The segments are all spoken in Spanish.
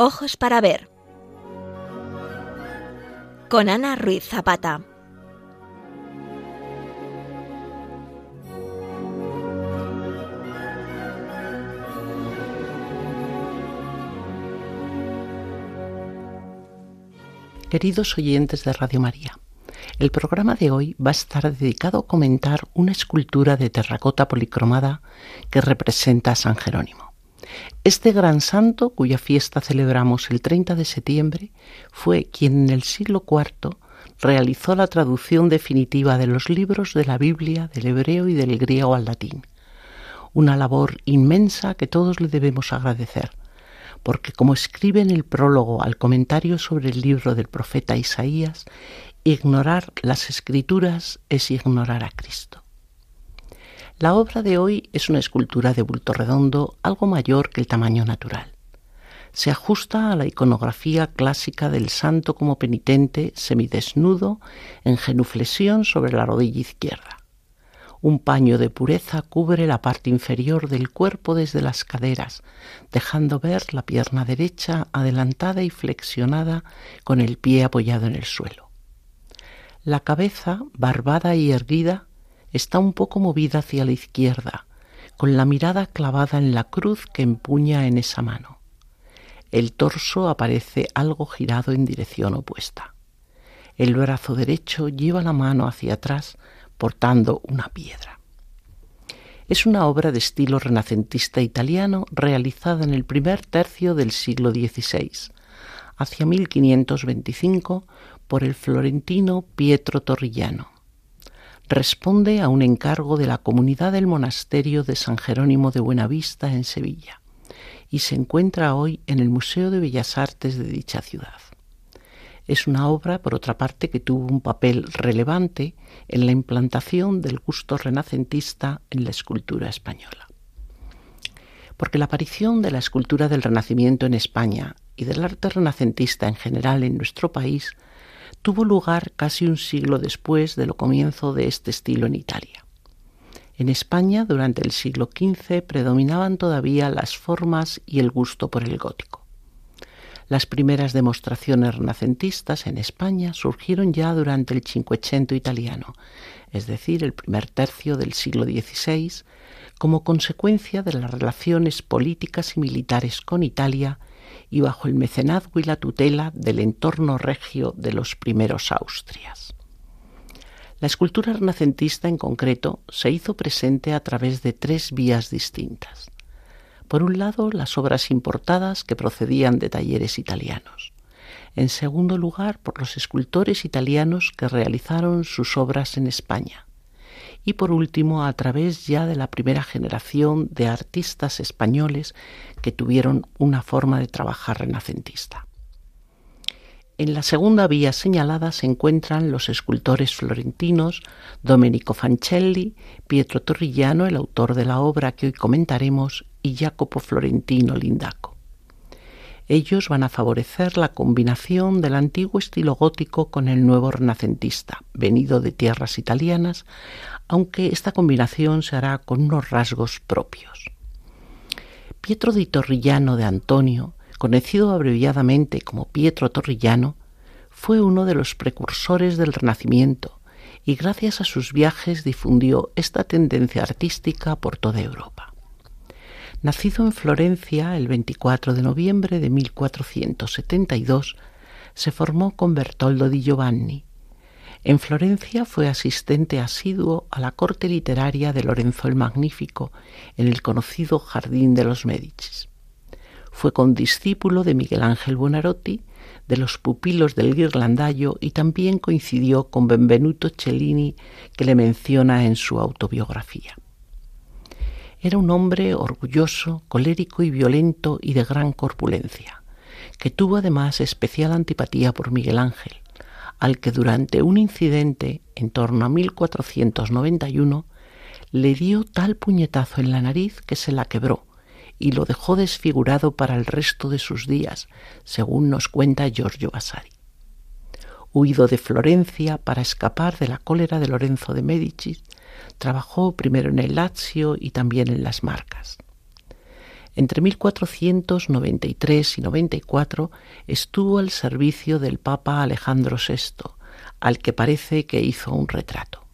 Ojos para ver. Con Ana Ruiz Zapata. Queridos oyentes de Radio María, el programa de hoy va a estar dedicado a comentar una escultura de terracota policromada que representa a San Jerónimo. Este gran santo, cuya fiesta celebramos el 30 de septiembre, fue quien en el siglo IV realizó la traducción definitiva de los libros de la Biblia del hebreo y del griego al latín. Una labor inmensa que todos le debemos agradecer porque como escribe en el prólogo al comentario sobre el libro del profeta Isaías, ignorar las escrituras es ignorar a Cristo. La obra de hoy es una escultura de bulto redondo algo mayor que el tamaño natural. Se ajusta a la iconografía clásica del santo como penitente semidesnudo en genuflexión sobre la rodilla izquierda. Un paño de pureza cubre la parte inferior del cuerpo desde las caderas, dejando ver la pierna derecha adelantada y flexionada con el pie apoyado en el suelo. La cabeza, barbada y erguida, está un poco movida hacia la izquierda, con la mirada clavada en la cruz que empuña en esa mano. El torso aparece algo girado en dirección opuesta. El brazo derecho lleva la mano hacia atrás portando una piedra. Es una obra de estilo renacentista italiano realizada en el primer tercio del siglo XVI, hacia 1525, por el florentino Pietro Torrillano. Responde a un encargo de la comunidad del monasterio de San Jerónimo de Buenavista en Sevilla y se encuentra hoy en el Museo de Bellas Artes de dicha ciudad. Es una obra, por otra parte, que tuvo un papel relevante en la implantación del gusto renacentista en la escultura española. Porque la aparición de la escultura del Renacimiento en España y del arte renacentista en general en nuestro país tuvo lugar casi un siglo después de lo comienzo de este estilo en Italia. En España, durante el siglo XV, predominaban todavía las formas y el gusto por el gótico. Las primeras demostraciones renacentistas en España surgieron ya durante el Cinquecento italiano, es decir, el primer tercio del siglo XVI, como consecuencia de las relaciones políticas y militares con Italia y bajo el mecenazgo y la tutela del entorno regio de los primeros Austrias. La escultura renacentista en concreto se hizo presente a través de tres vías distintas. Por un lado, las obras importadas que procedían de talleres italianos. En segundo lugar, por los escultores italianos que realizaron sus obras en España. Y por último, a través ya de la primera generación de artistas españoles que tuvieron una forma de trabajar renacentista. En la segunda vía señalada se encuentran los escultores florentinos Domenico Fancelli, Pietro Torrillano, el autor de la obra que hoy comentaremos, y Jacopo Florentino Lindaco. Ellos van a favorecer la combinación del antiguo estilo gótico con el nuevo renacentista, venido de tierras italianas, aunque esta combinación se hará con unos rasgos propios. Pietro di Torrillano de Antonio, conocido abreviadamente como Pietro Torrillano, fue uno de los precursores del Renacimiento y gracias a sus viajes difundió esta tendencia artística por toda Europa. Nacido en Florencia el 24 de noviembre de 1472, se formó con Bertoldo di Giovanni. En Florencia fue asistente asiduo a la corte literaria de Lorenzo el Magnífico en el conocido Jardín de los Médicis. Fue condiscípulo de Miguel Ángel Buonarroti, de los pupilos del Ghirlandaio y también coincidió con Benvenuto Cellini, que le menciona en su autobiografía. Era un hombre orgulloso, colérico y violento y de gran corpulencia, que tuvo además especial antipatía por Miguel Ángel, al que durante un incidente en torno a 1491 le dio tal puñetazo en la nariz que se la quebró y lo dejó desfigurado para el resto de sus días, según nos cuenta Giorgio Vasari. Huido de Florencia para escapar de la cólera de Lorenzo de Medici, Trabajó primero en el Lazio y también en las Marcas. Entre 1493 y 94 estuvo al servicio del Papa Alejandro VI, al que parece que hizo un retrato.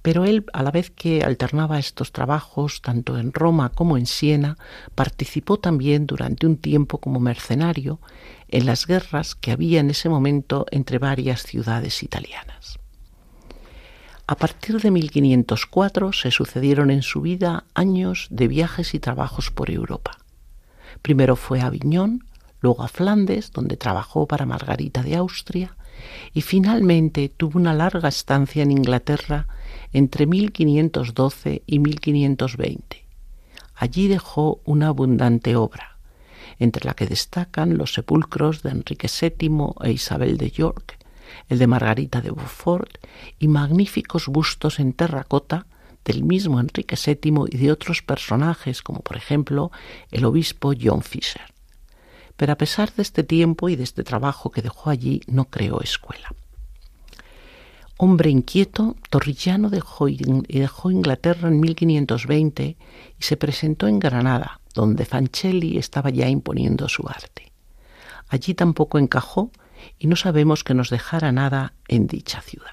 Pero él, a la vez que alternaba estos trabajos, tanto en Roma como en Siena, participó también durante un tiempo como mercenario en las guerras que había en ese momento entre varias ciudades italianas. A partir de 1504 se sucedieron en su vida años de viajes y trabajos por Europa. Primero fue a Aviñón, luego a Flandes, donde trabajó para Margarita de Austria, y finalmente tuvo una larga estancia en Inglaterra entre 1512 y 1520. Allí dejó una abundante obra, entre la que destacan los sepulcros de Enrique VII e Isabel de York, el de Margarita de Beaufort y magníficos bustos en terracota del mismo Enrique VII y de otros personajes como por ejemplo el obispo John Fisher. Pero a pesar de este tiempo y de este trabajo que dejó allí, no creó escuela. Hombre inquieto, Torrillano dejó, Inglaterra en 1520 y se presentó en Granada, donde Fancelli estaba ya imponiendo su arte. Allí tampoco encajó y no sabemos que nos dejara nada en dicha ciudad.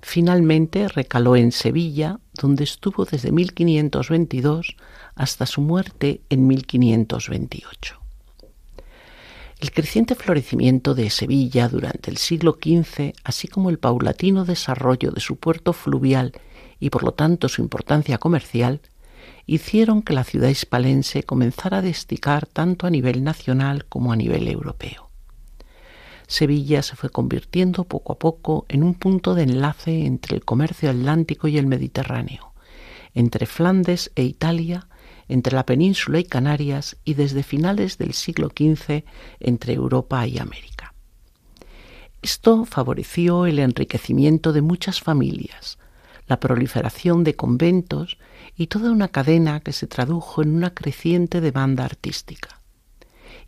Finalmente recaló en Sevilla, donde estuvo desde 1522 hasta su muerte en 1528. El creciente florecimiento de Sevilla durante el siglo XV, así como el paulatino desarrollo de su puerto fluvial y por lo tanto su importancia comercial, hicieron que la ciudad hispalense comenzara a destacar tanto a nivel nacional como a nivel europeo. Sevilla se fue convirtiendo poco a poco en un punto de enlace entre el comercio atlántico y el Mediterráneo, entre Flandes e Italia entre la península y Canarias y desde finales del siglo XV entre Europa y América. Esto favoreció el enriquecimiento de muchas familias, la proliferación de conventos y toda una cadena que se tradujo en una creciente demanda artística.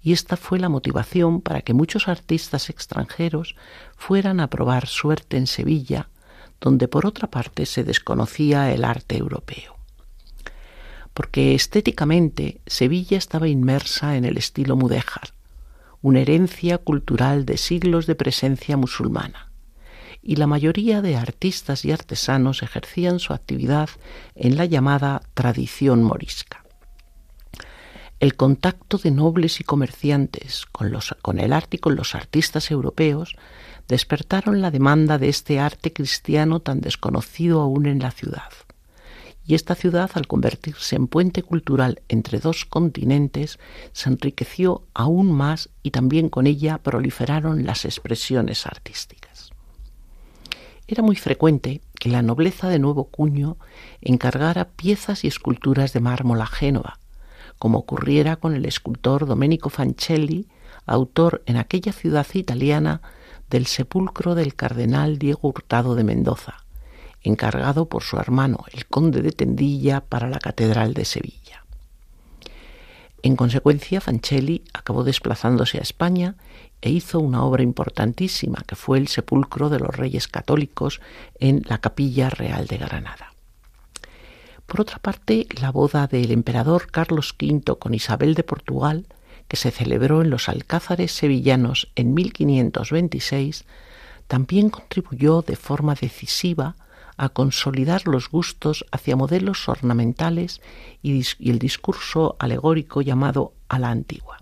Y esta fue la motivación para que muchos artistas extranjeros fueran a probar suerte en Sevilla, donde por otra parte se desconocía el arte europeo porque estéticamente Sevilla estaba inmersa en el estilo mudéjar, una herencia cultural de siglos de presencia musulmana, y la mayoría de artistas y artesanos ejercían su actividad en la llamada tradición morisca. El contacto de nobles y comerciantes con, los, el arte y con los artistas europeos despertaron la demanda de este arte cristiano tan desconocido aún en la ciudad y esta ciudad, al convertirse en puente cultural entre dos continentes, se enriqueció aún más y también con ella proliferaron las expresiones artísticas. Era muy frecuente que la nobleza de nuevo cuño encargara piezas y esculturas de mármol a Génova, como ocurriera con el escultor Domenico Fancelli, autor en aquella ciudad italiana del sepulcro del cardenal Diego Hurtado de Mendoza, encargado por su hermano, el conde de Tendilla, para la Catedral de Sevilla. En consecuencia, Fancelli acabó desplazándose a España e hizo una obra importantísima, que fue el sepulcro de los reyes católicos en la Capilla Real de Granada. Por otra parte, la boda del emperador Carlos V con Isabel de Portugal, que se celebró en los Alcázares sevillanos en 1526, también contribuyó de forma decisiva a consolidar los gustos hacia modelos ornamentales y, el discurso alegórico llamado a la antigua.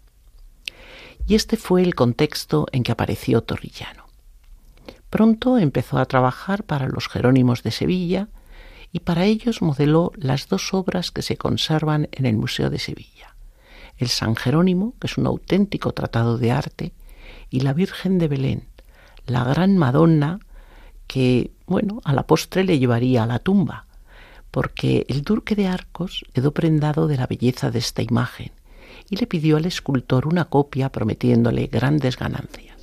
Y este fue el contexto en que apareció Torrillano. Pronto empezó a trabajar para los Jerónimos de Sevilla y para ellos modeló las dos obras que se conservan en el Museo de Sevilla. El San Jerónimo, que es un auténtico tratado de arte, y la Virgen de Belén, la gran Madonna que, bueno, a la postre le llevaría a la tumba, porque el duque de Arcos quedó prendado de la belleza de esta imagen y le pidió al escultor una copia prometiéndole grandes ganancias.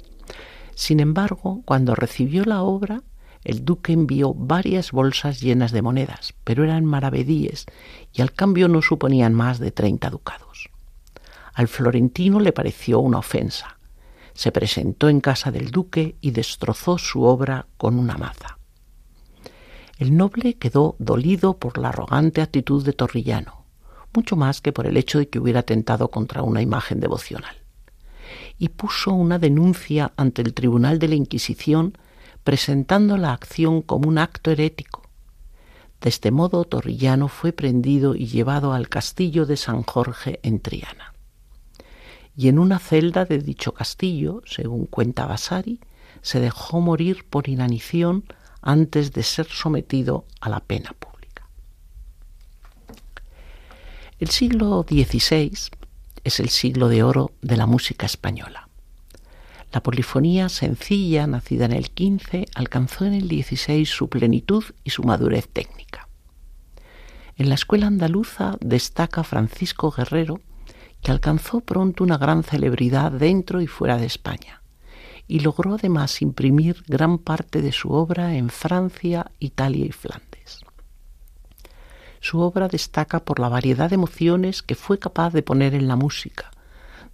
Sin embargo, cuando recibió la obra, el duque envió varias bolsas llenas de monedas, pero eran maravedíes y al cambio no suponían más de treinta ducados. Al florentino le pareció una ofensa se presentó en casa del duque y destrozó su obra con una maza. El noble quedó dolido por la arrogante actitud de Torrillano, mucho más que por el hecho de que hubiera atentado contra una imagen devocional. Y puso una denuncia ante el Tribunal de la Inquisición presentando la acción como un acto herético. De este modo, Torrillano fue prendido y llevado al castillo de San Jorge en Triana. Y en una celda de dicho castillo, según cuenta Vasari, se dejó morir por inanición antes de ser sometido a la pena pública. El siglo XVI es el siglo de oro de la música española. La polifonía sencilla, nacida en el XV, alcanzó en el XVI su plenitud y su madurez técnica. En la escuela andaluza destaca Francisco Guerrero, que alcanzó pronto una gran celebridad dentro y fuera de España, y logró además imprimir gran parte de su obra en Francia, Italia y Flandes. Su obra destaca por la variedad de emociones que fue capaz de poner en la música,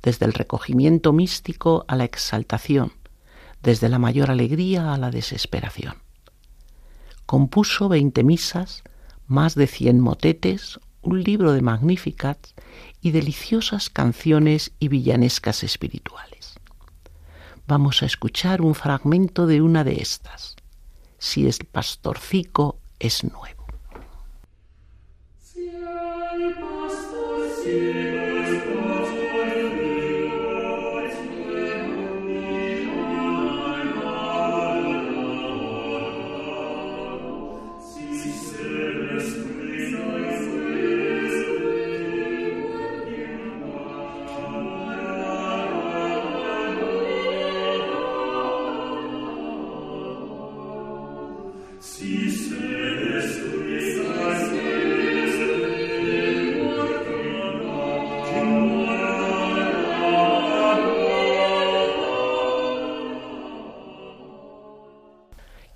desde el recogimiento místico a la exaltación, desde la mayor alegría a la desesperación. Compuso veinte misas, más de cien motetes, un libro de magníficas y deliciosas canciones y villanescas espirituales. Vamos a escuchar un fragmento de una de estas. Si el pastorcico es nuevo.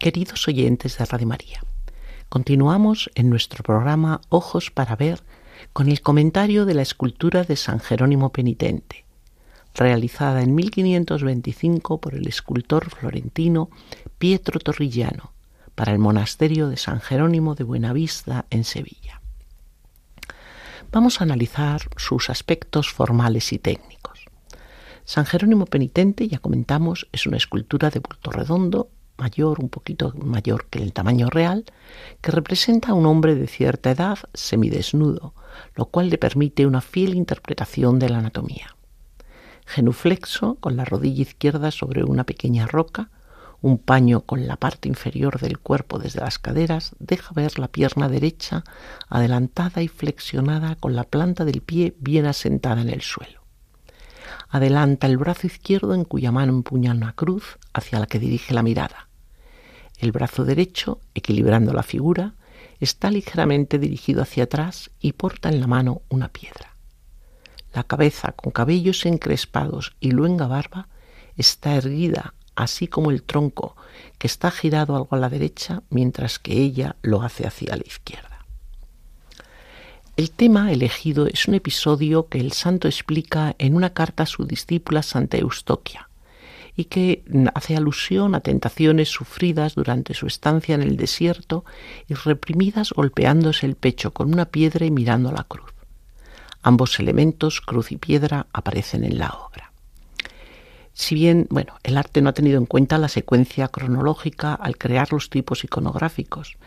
Queridos oyentes de Radio María, continuamos en nuestro programa Ojos para Ver con el comentario de la escultura de San Jerónimo Penitente, realizada en 1525 por el escultor florentino Pietro Torrillano para el monasterio de San Jerónimo de Buenavista en Sevilla. Vamos a analizar sus aspectos formales y técnicos. San Jerónimo Penitente, ya comentamos, es una escultura de bulto redondo mayor, un poquito mayor que el tamaño real, que representa a un hombre de cierta edad semidesnudo, lo cual le permite una fiel interpretación de la anatomía. Genuflexo, con la rodilla izquierda sobre una pequeña roca, un paño con la parte inferior del cuerpo desde las caderas deja ver la pierna derecha adelantada y flexionada con la planta del pie bien asentada en el suelo. Adelanta el brazo izquierdo en cuya mano empuña una cruz hacia la que dirige la mirada. El brazo derecho, equilibrando la figura, está ligeramente dirigido hacia atrás y porta en la mano una piedra. La cabeza, con cabellos encrespados y luenga barba, está erguida, así como el tronco, que está girado algo a la derecha, mientras que ella lo hace hacia la izquierda. El tema elegido es un episodio que el santo explica en una carta a su discípula Santa Eustoquia y que hace alusión a tentaciones sufridas durante su estancia en el desierto y reprimidas golpeándose el pecho con una piedra y mirando a la cruz. Ambos elementos, cruz y piedra, aparecen en la obra. Si bien, bueno, el arte no ha tenido en cuenta la secuencia cronológica al crear los tipos iconográficos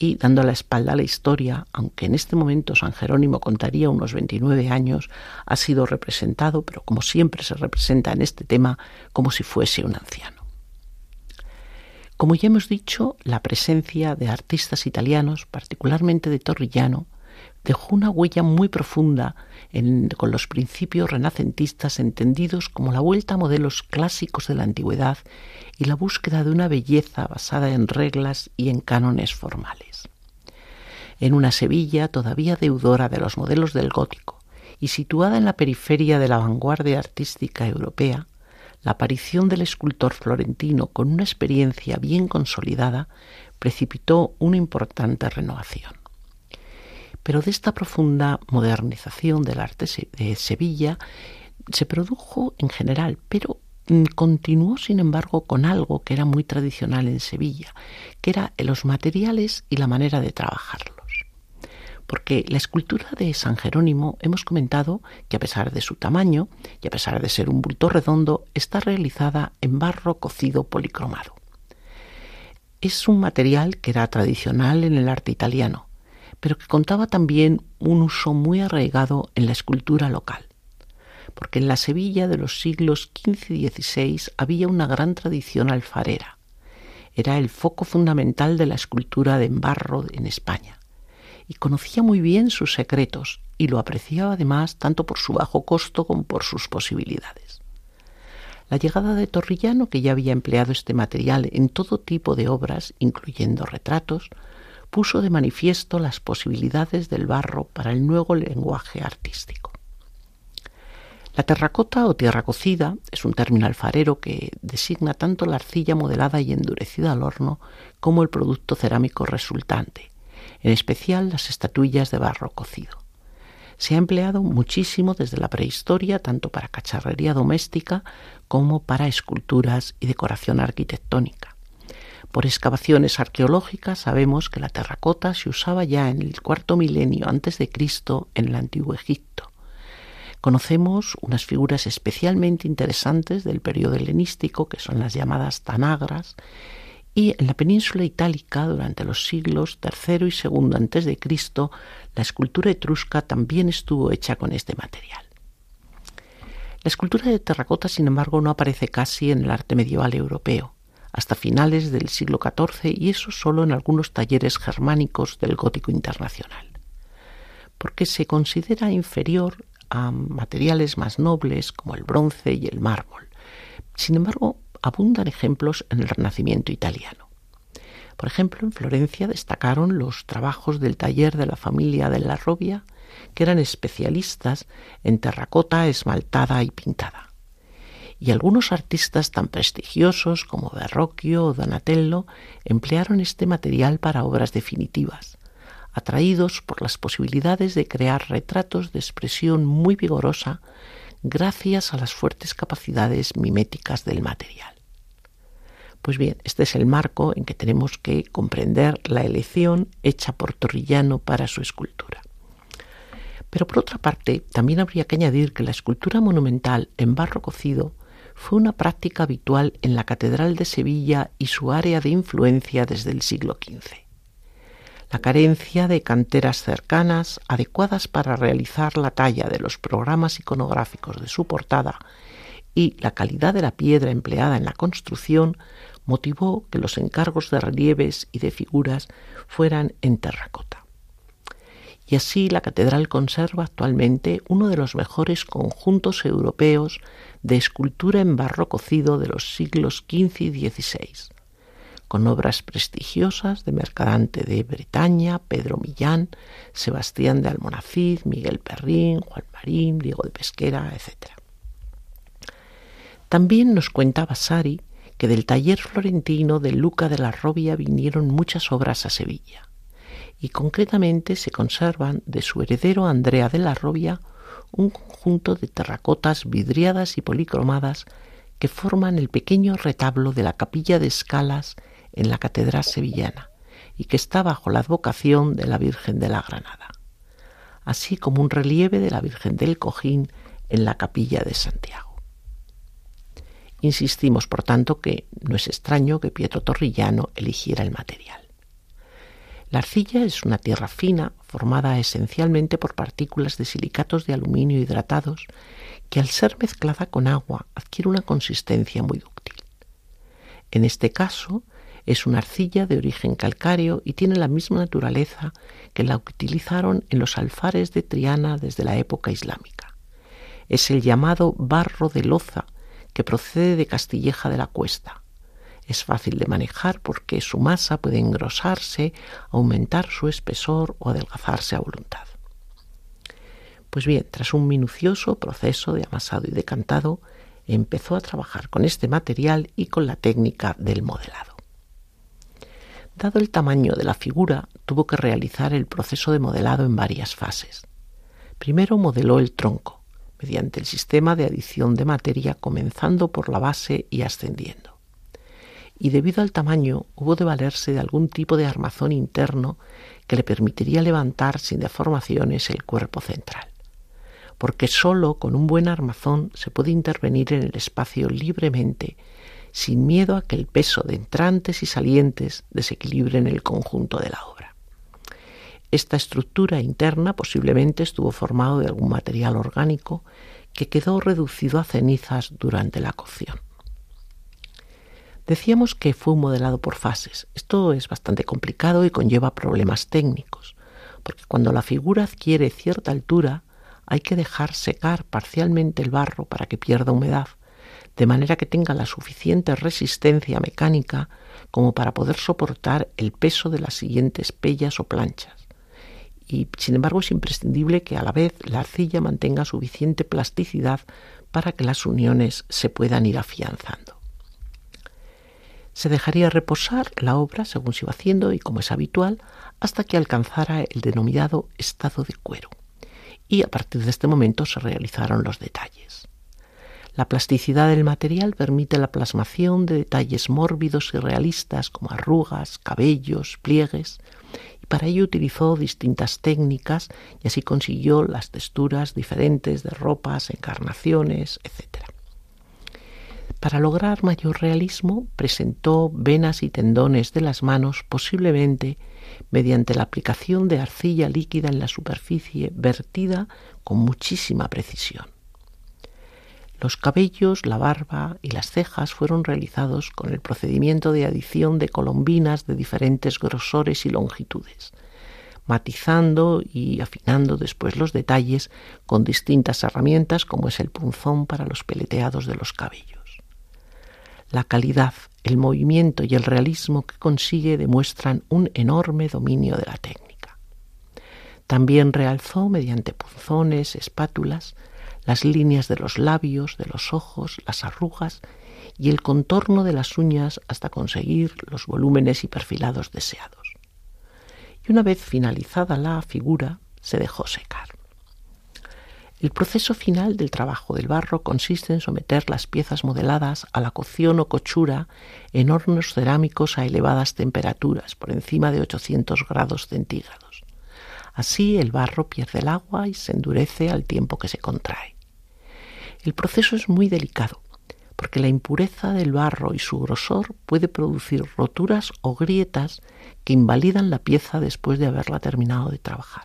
y dando la espalda a la historia, aunque en este momento San Jerónimo contaría unos 29 años, ha sido representado, pero como siempre se representa en este tema, como si fuese un anciano. Como ya hemos dicho, la presencia de artistas italianos, particularmente de Torrillano, dejó una huella muy profunda con los principios renacentistas entendidos como la vuelta a modelos clásicos de la antigüedad y la búsqueda de una belleza basada en reglas y en cánones formales. En una Sevilla todavía deudora de los modelos del gótico y situada en la periferia de la vanguardia artística europea, la aparición del escultor florentino con una experiencia bien consolidada precipitó una importante renovación. Pero de esta profunda modernización del arte de Sevilla se produjo en general, pero mm, continuó sin embargo con algo que era muy tradicional en Sevilla, que era los materiales y la manera de trabajarlos. porque la escultura de San Jerónimo hemos comentado que a pesar de su tamaño y a pesar de ser un bulto redondo, está realizada en barro cocido policromado. Es un material que era tradicional en el arte italiano, pero que contaba también un uso muy arraigado en la escultura local, porque en la Sevilla de los siglos XV y XVI había una gran tradición alfarera. Era el foco fundamental de la escultura de barro en España y conocía muy bien sus secretos y lo apreciaba además tanto por su bajo costo como por sus posibilidades. La llegada de Torrillano, que ya había empleado este material en todo tipo de obras, incluyendo retratos, puso de manifiesto las posibilidades del barro para el nuevo lenguaje artístico. La terracota o tierra cocida es un término alfarero que designa tanto la arcilla modelada y endurecida al horno como el producto cerámico resultante, en especial las estatuillas de barro cocido. Se ha empleado muchísimo desde la prehistoria, tanto para cacharrería doméstica como para esculturas y decoración arquitectónica. Por excavaciones arqueológicas sabemos que la terracota se usaba ya en el cuarto milenio antes de Cristo en el antiguo Egipto. Conocemos unas figuras especialmente interesantes del periodo helenístico, que son las llamadas tanagras, y en la península itálica durante los siglos III y II antes de Cristo, la escultura etrusca también estuvo hecha con este material. La escultura de terracota, sin embargo, no aparece casi en el arte medieval europeo, hasta finales del siglo XIV y eso solo en algunos talleres germánicos del gótico internacional, porque se considera inferior a materiales más nobles como el bronce y el mármol. Sin embargo, abundan ejemplos en el Renacimiento italiano. Por ejemplo, en Florencia destacaron los trabajos del taller de la familia de la Robia, que eran especialistas en terracota esmaltada y pintada. Y algunos artistas tan prestigiosos como Verrocchio o Donatello emplearon este material para obras definitivas, atraídos por las posibilidades de crear retratos de expresión muy vigorosa gracias a las fuertes capacidades miméticas del material. Pues bien, este es el marco en que tenemos que comprender la elección hecha por Torrillano para su escultura. Pero por otra parte, también habría que añadir que la escultura monumental en barro cocido fue una práctica habitual en la Catedral de Sevilla y su área de influencia desde el siglo XV la carencia de canteras cercanas adecuadas para realizar la talla de los programas iconográficos de su portada y la calidad de la piedra empleada en la construcción motivó que los encargos de relieves y de figuras fueran en terracota. Y así la catedral conserva actualmente uno de los mejores conjuntos europeos de escultura en barro cocido de los siglos XV y XVI con obras prestigiosas de Mercadante de Bretaña, Pedro Millán, Sebastián de Almonacid, Miguel Perrín, Juan Marín, Diego de Pesquera, etc. También nos cuenta Vasari que del taller florentino de Luca de la Robia vinieron muchas obras a Sevilla, y concretamente se conservan de su heredero Andrea de la Robia un conjunto de terracotas vidriadas y policromadas que forman el pequeño retablo de la capilla de escalas en la Catedral Sevillana y que está bajo la advocación de la Virgen de la Granada, así como un relieve de la Virgen del Cojín en la capilla de Santiago. Insistimos, por tanto, que no es extraño que Pietro Torrillano eligiera el material. La arcilla es una tierra fina formada esencialmente por partículas de silicatos de aluminio hidratados que al ser mezclada con agua adquiere una consistencia muy dúctil. En este caso, es una arcilla de origen calcáreo y tiene la misma naturaleza que la que utilizaron en los alfares de Triana desde la época islámica. Es el llamado barro de loza, que procede de Castilleja de la Cuesta. Es fácil de manejar porque su masa puede engrosarse, aumentar su espesor o adelgazarse a voluntad. Pues bien, tras un minucioso proceso de amasado y decantado, empezó a trabajar con este material y con la técnica del modelado. Dado el tamaño de la figura, tuvo que realizar el proceso de modelado en varias fases. Primero modeló el tronco, mediante el sistema de adición de materia comenzando por la base y ascendiendo. Y debido al tamaño hubo de valerse de algún tipo de armazón interno que le permitiría levantar sin deformaciones el cuerpo central. Porque sólo con un buen armazón se puede intervenir en el espacio libremente, sin miedo a que el peso de entrantes y salientes desequilibren el conjunto de la obra. Esta estructura interna posiblemente estuvo formado de algún material orgánico que quedó reducido a cenizas durante la cocción. Decíamos que fue modelado por fases. Esto es bastante complicado y conlleva problemas técnicos, porque cuando la figura adquiere cierta altura hay que dejar secar parcialmente el barro para que pierda humedad, de manera que tenga la suficiente resistencia mecánica como para poder soportar el peso de las siguientes pellas o planchas. Y sin embargo es imprescindible que a la vez la arcilla mantenga suficiente plasticidad para que las uniones se puedan ir afianzando se dejaría reposar la obra según se iba haciendo y como es habitual hasta que alcanzara el denominado estado de cuero. Y a partir de este momento se realizaron los detalles. La plasticidad del material permite la plasmación de detalles mórbidos y realistas como arrugas, cabellos, pliegues, y para ello utilizó distintas técnicas y así consiguió las texturas diferentes de ropas, encarnaciones, etc. Para lograr mayor realismo, presentó venas y tendones de las manos, posiblemente mediante la aplicación de arcilla líquida en la superficie vertida con muchísima precisión. Los cabellos, la barba y las cejas fueron realizados con el procedimiento de adición de colombinas de diferentes grosores y longitudes, matizando y afinando después los detalles con distintas herramientas como es el punzón para los peleteados de los cabellos. La calidad, el movimiento y el realismo que consigue demuestran un enorme dominio de la técnica. También realzó mediante punzones, espátulas, las líneas de los labios, de los ojos, las arrugas y el contorno de las uñas hasta conseguir los volúmenes y perfilados deseados. Y una vez finalizada la figura, se dejó secar. El proceso final del trabajo del barro consiste en someter las piezas modeladas a la cocción o cochura en hornos cerámicos a elevadas temperaturas, por encima de 800 grados centígrados. Así el barro pierde el agua y se endurece al tiempo que se contrae. El proceso es muy delicado, porque la impureza del barro y su grosor puede producir roturas o grietas que invalidan la pieza después de haberla terminado de trabajar.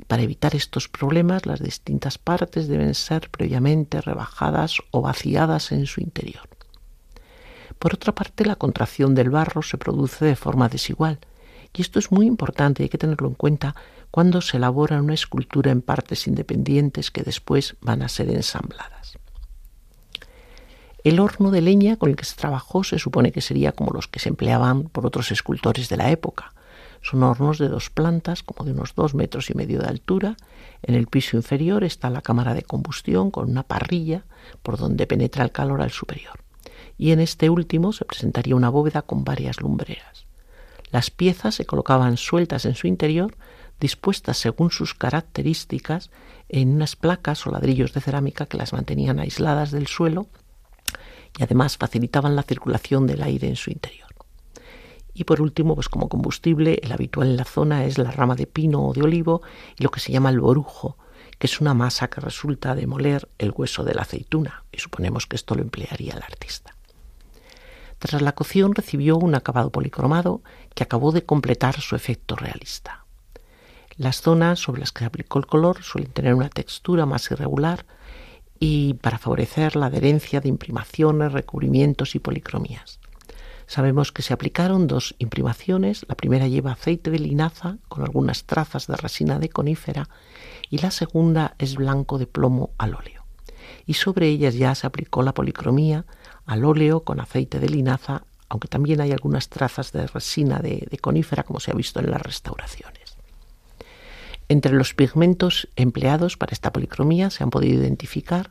Y para evitar estos problemas, las distintas partes deben ser previamente rebajadas o vaciadas en su interior. Por otra parte, la contracción del barro se produce de forma desigual, y esto es muy importante, hay que tenerlo en cuenta cuando se elabora una escultura en partes independientes que después van a ser ensambladas. El horno de leña con el que se trabajó se supone que sería como los que se empleaban por otros escultores de la época, son hornos de dos plantas, como de unos dos metros y medio de altura. En el piso inferior está la cámara de combustión con una parrilla por donde penetra el calor al superior. Y en este último se presentaría una bóveda con varias lumbreras. Las piezas se colocaban sueltas en su interior, dispuestas según sus características en unas placas o ladrillos de cerámica que las mantenían aisladas del suelo y además facilitaban la circulación del aire en su interior. Y por último, pues como combustible, el habitual en la zona es la rama de pino o de olivo y lo que se llama el borujo, que es una masa que resulta de moler el hueso de la aceituna, y suponemos que esto lo emplearía el artista. Tras la cocción recibió un acabado policromado que acabó de completar su efecto realista. Las zonas sobre las que aplicó el color suelen tener una textura más irregular y para favorecer la adherencia de imprimaciones, recubrimientos y policromías. Sabemos que se aplicaron dos imprimaciones. La primera lleva aceite de linaza con algunas trazas de resina de conífera y la segunda es blanco de plomo al óleo. Y sobre ellas ya se aplicó la policromía al óleo con aceite de linaza, aunque también hay algunas trazas de resina de, de conífera como se ha visto en las restauraciones. Entre los pigmentos empleados para esta policromía se han podido identificar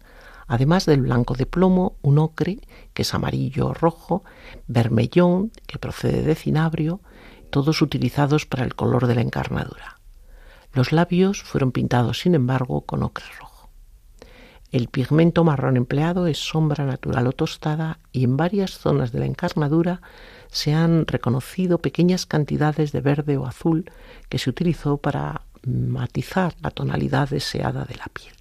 además del blanco de plomo, un ocre, que es amarillo o rojo, vermellón, que procede de cinabrio, todos utilizados para el color de la encarnadura. Los labios fueron pintados, sin embargo, con ocre rojo. El pigmento marrón empleado es sombra natural o tostada y en varias zonas de la encarnadura se han reconocido pequeñas cantidades de verde o azul que se utilizó para matizar la tonalidad deseada de la piel.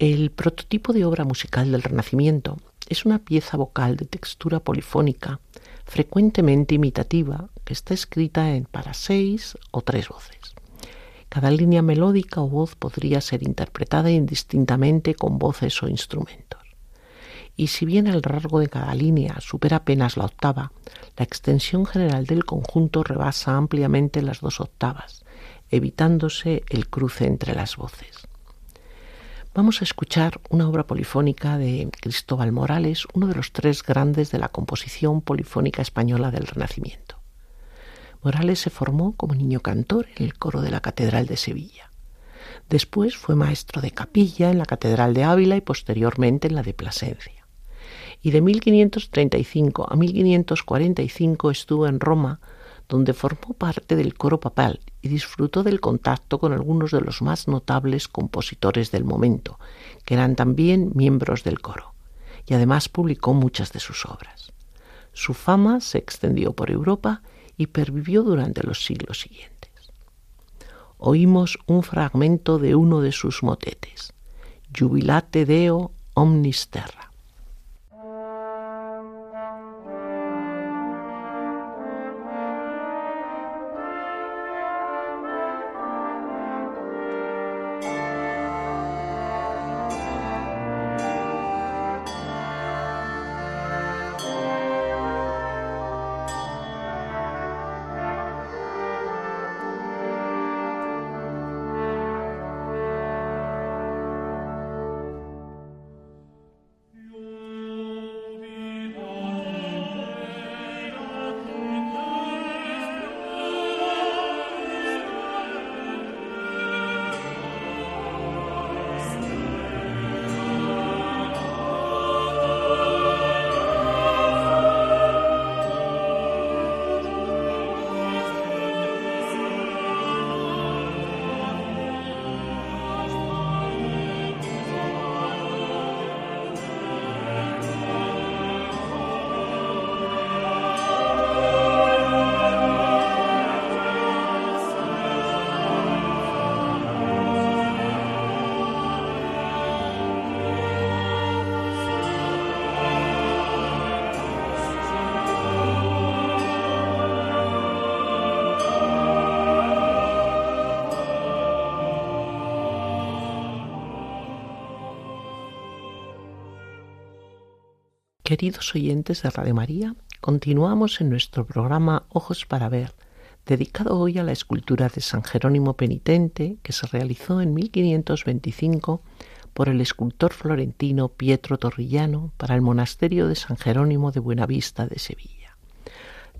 El prototipo de obra musical del Renacimiento es una pieza vocal de textura polifónica, frecuentemente imitativa, que está escrita en para seis o tres voces. Cada línea melódica o voz podría ser interpretada indistintamente con voces o instrumentos. Y si bien el rasgo de cada línea supera apenas la octava, la extensión general del conjunto rebasa ampliamente las dos octavas, evitándose el cruce entre las voces. Vamos a escuchar una obra polifónica de Cristóbal Morales, uno de los tres grandes de la composición polifónica española del Renacimiento. Morales se formó como niño cantor en el coro de la Catedral de Sevilla. Después fue maestro de capilla en la Catedral de Ávila y posteriormente en la de Plasencia. Y de 1535 a 1545 estuvo en Roma, donde formó parte del coro papal y disfrutó del contacto con algunos de los más notables compositores del momento, que eran también miembros del coro, y además publicó muchas de sus obras. Su fama se extendió por Europa y pervivió durante los siglos siguientes. Oímos un fragmento de uno de sus motetes, Jubilate Deo omnis terra. Oyentes de Radio María, continuamos en nuestro programa Ojos para Ver, dedicado hoy a la escultura de San Jerónimo Penitente que se realizó en 1525 por el escultor florentino Pietro Torrillano para el monasterio de San Jerónimo de Buenavista de Sevilla.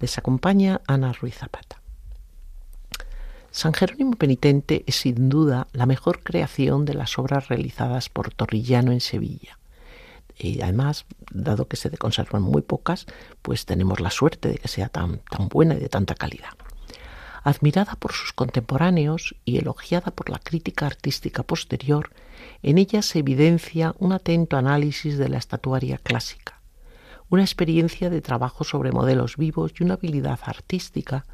Les acompaña Ana Ruiz Zapata. San Jerónimo Penitente es sin duda la mejor creación de las obras realizadas por Torrillano en Sevilla y además, dado que se conservan muy pocas, pues tenemos la suerte de que sea tan, tan buena y de tanta calidad. Admirada por sus contemporáneos y elogiada por la crítica artística posterior, en ella se evidencia un atento análisis de la estatuaria clásica, una experiencia de trabajo sobre modelos vivos y una habilidad artística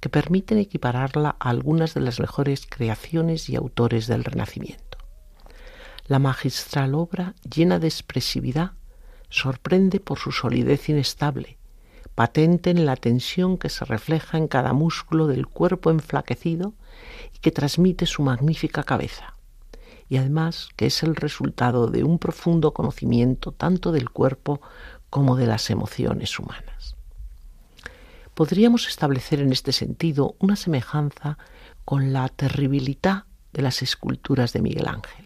que permiten equipararla a algunas de las mejores creaciones y autores del Renacimiento. La magistral obra, llena de expresividad, sorprende por su solidez inestable, patente en la tensión que se refleja en cada músculo del cuerpo enflaquecido y que transmite su magnífica cabeza, y además que es el resultado de un profundo conocimiento tanto del cuerpo como de las emociones humanas. Podríamos establecer en este sentido una semejanza con la terribilidad de las esculturas de Miguel Ángel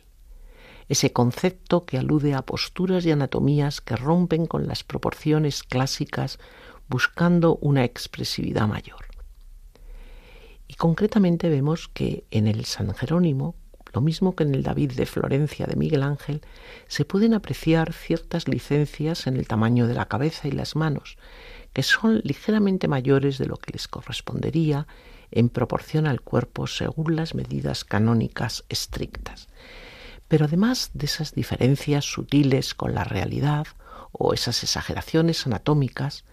ese concepto que alude a posturas y anatomías que rompen con las proporciones clásicas buscando una expresividad mayor. Y concretamente vemos que en el San Jerónimo, lo mismo que en el David de Florencia de Miguel Ángel, se pueden apreciar ciertas licencias en el tamaño de la cabeza y las manos, que son ligeramente mayores de lo que les correspondería en proporción al cuerpo según las medidas canónicas estrictas Pero además de esas diferencias sutiles con la realidad o esas exageraciones anatómicas,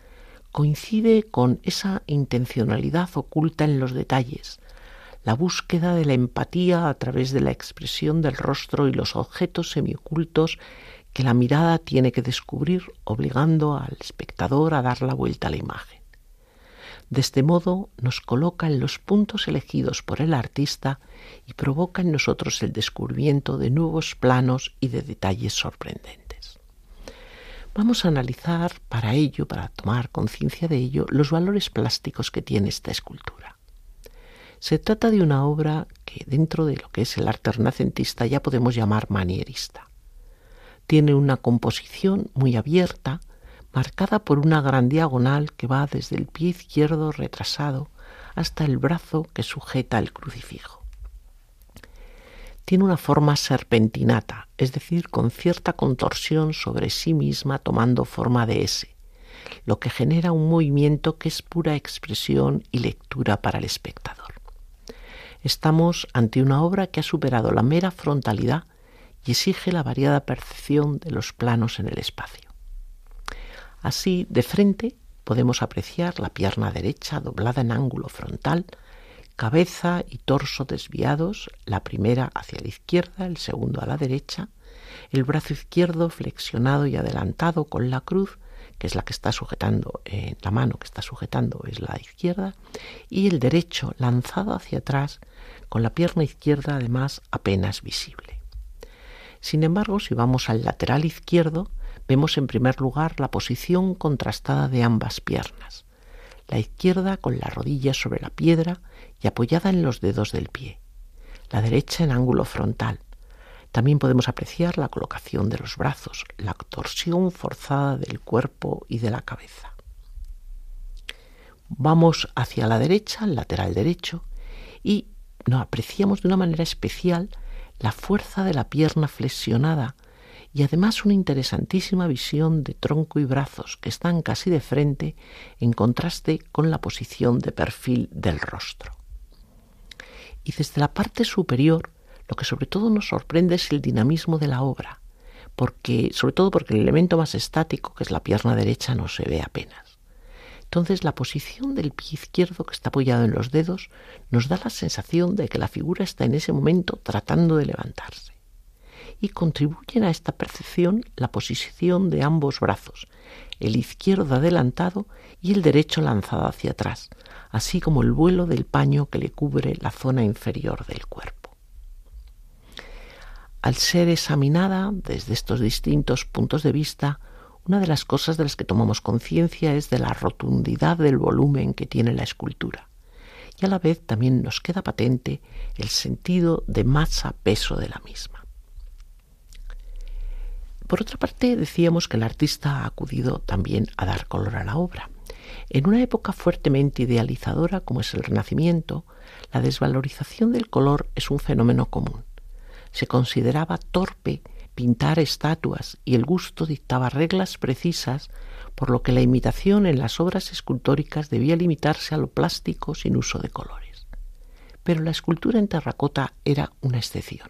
coincide con esa intencionalidad oculta en los detalles, la búsqueda de la empatía a través de la expresión del rostro y los objetos semiocultos que la mirada tiene que descubrir, obligando al espectador a dar la vuelta a la imagen. De este modo nos coloca en los puntos elegidos por el artista y provoca en nosotros el descubrimiento de nuevos planos y de detalles sorprendentes. Vamos a analizar para ello, para tomar conciencia de ello, los valores plásticos que tiene esta escultura. Se trata de una obra que dentro de lo que es el arte renacentista ya podemos llamar manierista. Tiene una composición muy abierta, marcada por una gran diagonal que va desde el pie izquierdo retrasado hasta el brazo que sujeta el crucifijo. Tiene una forma serpentinata, es decir, con cierta contorsión sobre sí misma tomando forma de S, lo que genera un movimiento que es pura expresión y lectura para el espectador. Estamos ante una obra que ha superado la mera frontalidad y exige la variada percepción de los planos en el espacio. Así, de frente, podemos apreciar la pierna derecha doblada en ángulo frontal, cabeza y torso desviados, la primera hacia la izquierda, el segundo a la derecha, el brazo izquierdo flexionado y adelantado con la cruz, que es la que está sujetando, eh, la mano que está sujetando es la izquierda, y el derecho lanzado hacia atrás, con la pierna izquierda además apenas visible. Sin embargo, si vamos al lateral izquierdo, vemos en primer lugar la posición contrastada de ambas piernas, la izquierda con la rodilla sobre la piedra y apoyada en los dedos del pie, la derecha en ángulo frontal. También podemos apreciar la colocación de los brazos, la torsión forzada del cuerpo y de la cabeza. Vamos hacia la derecha, el lateral derecho, y nos apreciamos de una manera especial la fuerza de la pierna flexionada y además una interesantísima visión de tronco y brazos que están casi de frente en contraste con la posición de perfil del rostro. Y desde la parte superior, lo que sobre todo nos sorprende es el dinamismo de la obra, porque, sobre todo porque el elemento más estático, que es la pierna derecha, no se ve apenas. Entonces la posición del pie izquierdo que está apoyado en los dedos nos da la sensación de que la figura está en ese momento tratando de levantarse y contribuyen a esta percepción la posición de ambos brazos, el izquierdo adelantado y el derecho lanzado hacia atrás, así como el vuelo del paño que le cubre la zona inferior del cuerpo. Al ser examinada desde estos distintos puntos de vista, una de las cosas de las que tomamos conciencia es de la rotundidad del volumen que tiene la escultura, y a la vez también nos queda patente el sentido de masa-peso de la misma. Por otra parte, decíamos que el artista ha acudido también a dar color a la obra. En una época fuertemente idealizadora como es el Renacimiento, la desvalorización del color es un fenómeno común. Se consideraba torpe pintar estatuas y el gusto dictaba reglas precisas, por lo que la imitación en las obras escultóricas debía limitarse a lo plástico sin uso de colores. Pero la escultura en terracota era una excepción.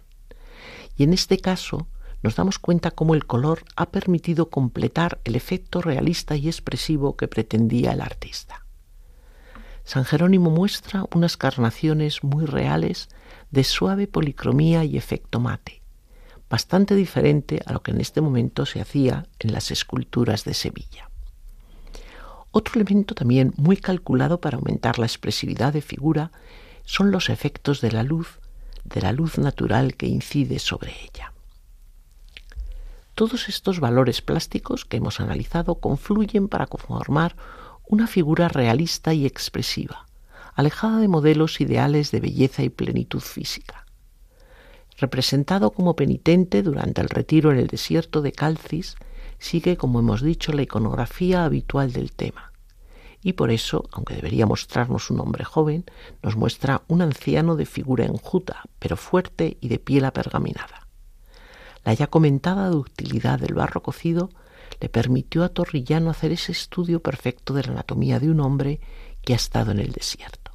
Y en este caso, nos damos cuenta cómo el color ha permitido completar el efecto realista y expresivo que pretendía el artista. San Jerónimo muestra unas carnaciones muy reales de suave policromía y efecto mate, bastante diferente a lo que en este momento se hacía en las esculturas de Sevilla. Otro elemento también muy calculado para aumentar la expresividad de figura son los efectos de la luz, de la luz natural que incide sobre ella. Todos estos valores plásticos que hemos analizado confluyen para conformar una figura realista y expresiva, alejada de modelos ideales de belleza y plenitud física. Representado como penitente durante el retiro en el desierto de Calcis, sigue, como hemos dicho, la iconografía habitual del tema. Y por eso, aunque debería mostrarnos un hombre joven, nos muestra un anciano de figura enjuta, pero fuerte y de piel apergaminada. La ya comentada ductilidad del barro cocido le permitió a Torrillano hacer ese estudio perfecto de la anatomía de un hombre que ha estado en el desierto.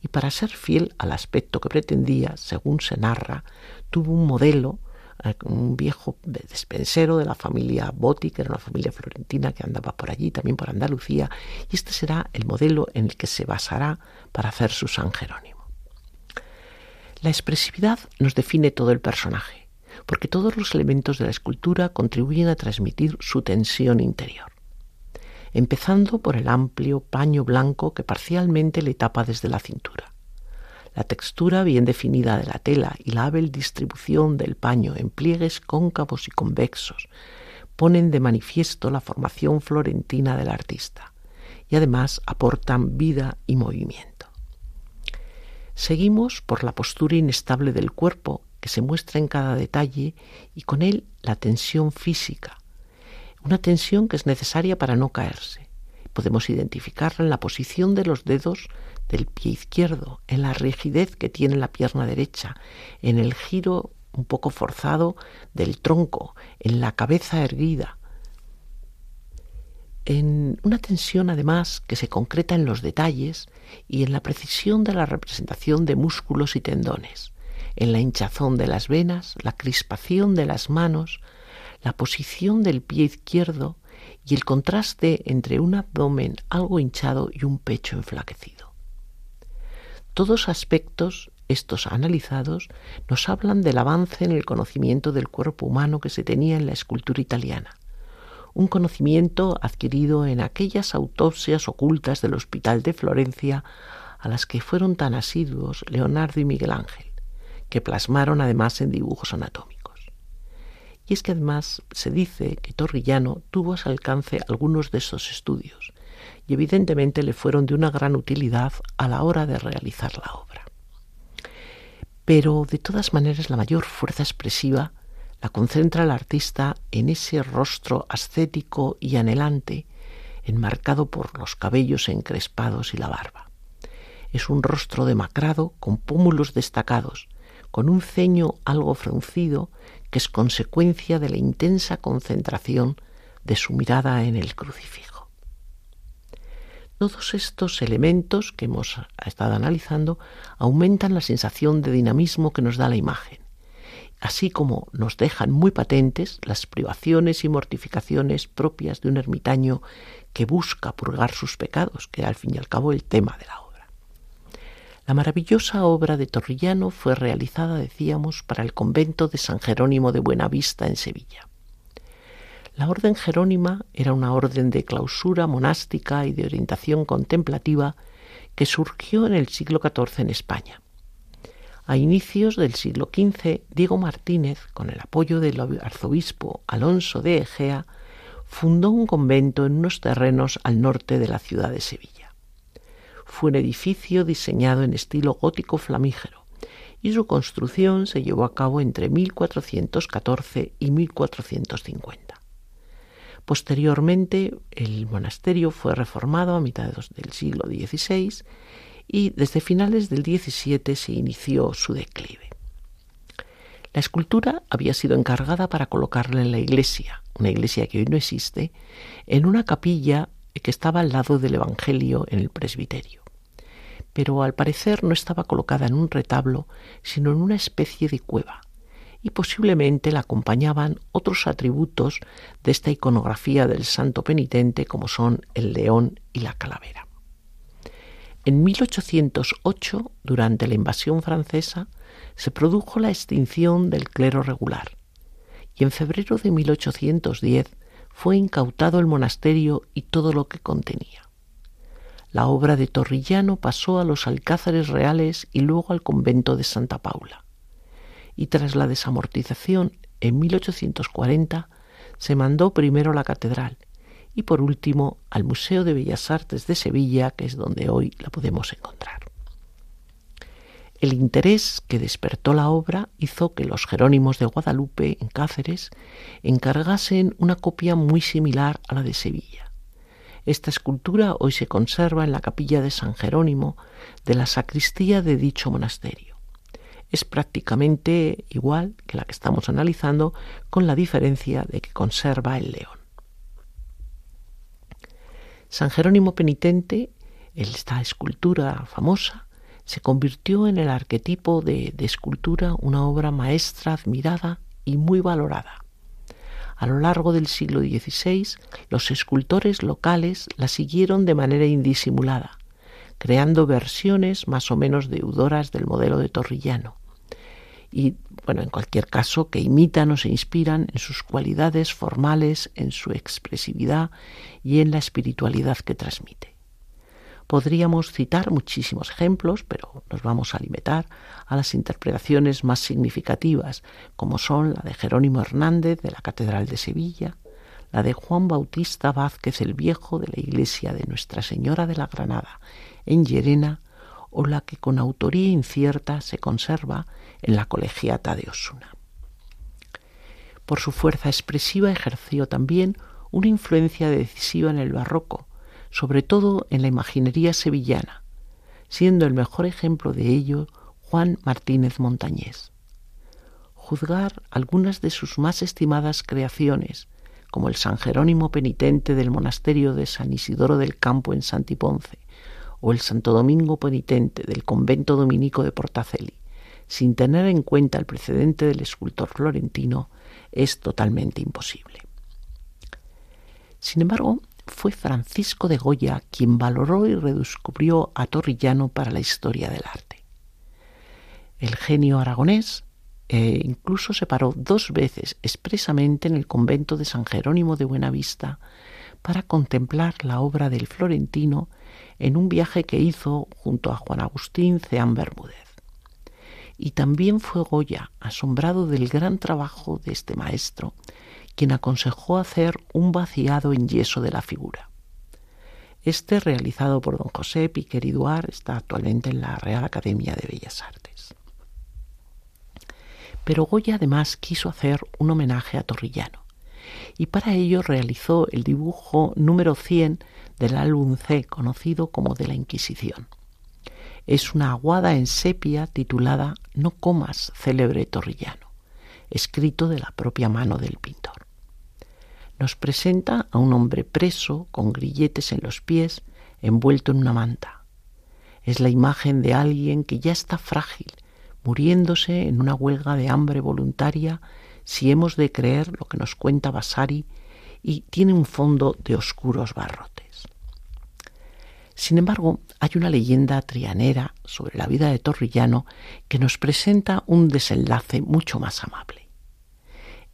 Y para ser fiel al aspecto que pretendía, según se narra, tuvo un modelo eh, un viejo despensero de la familia Botti, que era una familia florentina que andaba por allí, también por Andalucía, y este será el modelo en el que se basará para hacer su San Jerónimo. La expresividad nos define todo el personaje, porque todos los elementos de la escultura contribuyen a transmitir su tensión interior empezando por el amplio paño blanco que parcialmente le tapa desde la cintura. La textura bien definida de la tela y la hábil distribución del paño en pliegues cóncavos y convexos ponen de manifiesto la formación florentina del artista y además aportan vida y movimiento. Seguimos por la postura inestable del cuerpo que se muestra en cada detalle y con él la tensión física, una tensión que es necesaria para no caerse. Podemos identificarla en la posición de los dedos del pie izquierdo, en la rigidez que tiene la pierna derecha, en el giro un poco forzado del tronco, en la cabeza erguida, en una tensión además que se concreta en los detalles y en la precisión de la representación de músculos y tendones, en la hinchazón de las venas, la crispación de las manos, la posición del pie izquierdo y el contraste entre un abdomen algo hinchado y un pecho enflaquecido. Todos aspectos, estos analizados, nos hablan del avance en el conocimiento del cuerpo humano que se tenía en la escultura italiana, un conocimiento adquirido en aquellas autopsias ocultas del Hospital de Florencia a las que fueron tan asiduos Leonardo y Miguel Ángel, que plasmaron además en dibujos anatómicos. Y es que además se dice que Torrillano tuvo a su alcance algunos de esos estudios, y evidentemente le fueron de una gran utilidad a la hora de realizar la obra. Pero de todas maneras la mayor fuerza expresiva la concentra el artista en ese rostro ascético y anhelante, enmarcado por los cabellos encrespados y la barba. Es un rostro demacrado con pómulos destacados, con un ceño algo fruncido que es consecuencia de la intensa concentración de su mirada en el crucifijo. Todos estos elementos que hemos estado analizando aumentan la sensación de dinamismo que nos da la imagen, así como nos dejan muy patentes las privaciones y mortificaciones propias de un ermitaño que busca purgar sus pecados, que al fin y al cabo el tema de la obra. La maravillosa obra de Torrillano fue realizada, decíamos, para el convento de San Jerónimo de Buenavista en Sevilla. La orden jerónima era una orden de clausura monástica y de orientación contemplativa que surgió en el siglo XIV en España. A inicios del siglo XV, Diego Martínez, con el apoyo del arzobispo Alonso de Egea, fundó un convento en unos terrenos al norte de la ciudad de Sevilla. Fue un edificio diseñado en estilo gótico flamígero y su construcción se llevó a cabo entre 1414 y 1450. Posteriormente, el monasterio fue reformado a mitad del siglo XVI y desde finales del XVII se inició su declive. La escultura había sido encargada para colocarla en la iglesia, una iglesia que hoy no existe, en una capilla que estaba al lado del Evangelio en el presbiterio. Pero al parecer no estaba colocada en un retablo, sino en una especie de cueva, y posiblemente la acompañaban otros atributos de esta iconografía del santo penitente como son el león y la calavera. En 1808, durante la invasión francesa, se produjo la extinción del clero regular y en febrero de 1810 fue incautado el monasterio y todo lo que contenía. La obra de Torrillano pasó a los alcázares reales y luego al convento de Santa Paula y tras la desamortización en 1840 se mandó primero a la catedral y por último al Museo de Bellas Artes de Sevilla, que es donde hoy la podemos encontrar. El interés que despertó la obra hizo que los Jerónimos de Guadalupe, en Cáceres, encargasen una copia muy similar a la de Sevilla. Esta escultura hoy se conserva en la capilla de San Jerónimo de la sacristía de dicho monasterio es prácticamente igual que la que estamos analizando, con la diferencia de que conserva el león. San Jerónimo Penitente, esta escultura famosa, se convirtió en el arquetipo de, escultura, una obra maestra admirada y muy valorada. A lo largo del siglo XVI, los escultores locales la siguieron de manera indisimulada, creando versiones más o menos deudoras del modelo de Torrillano. Y, bueno, en cualquier caso, que imitan o se inspiran en sus cualidades formales, en su expresividad y en la espiritualidad que transmite. Podríamos citar muchísimos ejemplos, pero nos vamos a limitar a las interpretaciones más significativas, como son la de Jerónimo Hernández de la Catedral de Sevilla, la de Juan Bautista Vázquez el Viejo de la iglesia de Nuestra Señora de la Granada en Llerena, o la que con autoría incierta se conserva en la colegiata de Osuna. Por su fuerza expresiva ejerció también una influencia decisiva en el barroco, sobre todo en la imaginería sevillana, siendo el mejor ejemplo de ello Juan Martínez Montañés. Juzgar algunas de sus más estimadas creaciones, como el San Jerónimo penitente del monasterio de San Isidoro del Campo en Santiponce, o el Santo Domingo penitente del convento dominico de Portaceli, sin tener en cuenta el precedente del escultor florentino, es totalmente imposible. Sin embargo, fue Francisco de Goya quien valoró y redescubrió a Torrillano para la historia del arte. El genio aragonés eh, incluso se paró dos veces expresamente en el convento de San Jerónimo de Buenavista para contemplar la obra del florentino en un viaje que hizo junto a Juan Agustín Ceán Bermúdez. Y también fue Goya, asombrado del gran trabajo de este maestro, quien aconsejó hacer un vaciado en yeso de la figura. Este, realizado por don José Piquer y Duar, está actualmente en la Real Academia de Bellas Artes. Pero Goya además quiso hacer un homenaje a Torrillano, y para ello realizó el dibujo número 100 del álbum C, conocido como de la Inquisición. Es una aguada en sepia titulada No comas, célebre Torrillano, escrito de la propia mano del pintor nos presenta a un hombre preso, con grilletes en los pies, envuelto en una manta. Es la imagen de alguien que ya está frágil, muriéndose en una huelga de hambre voluntaria, si hemos de creer lo que nos cuenta Vasari, y tiene un fondo de oscuros barrotes. Sin embargo, hay una leyenda trianera sobre la vida de Torrillano que nos presenta un desenlace mucho más amable.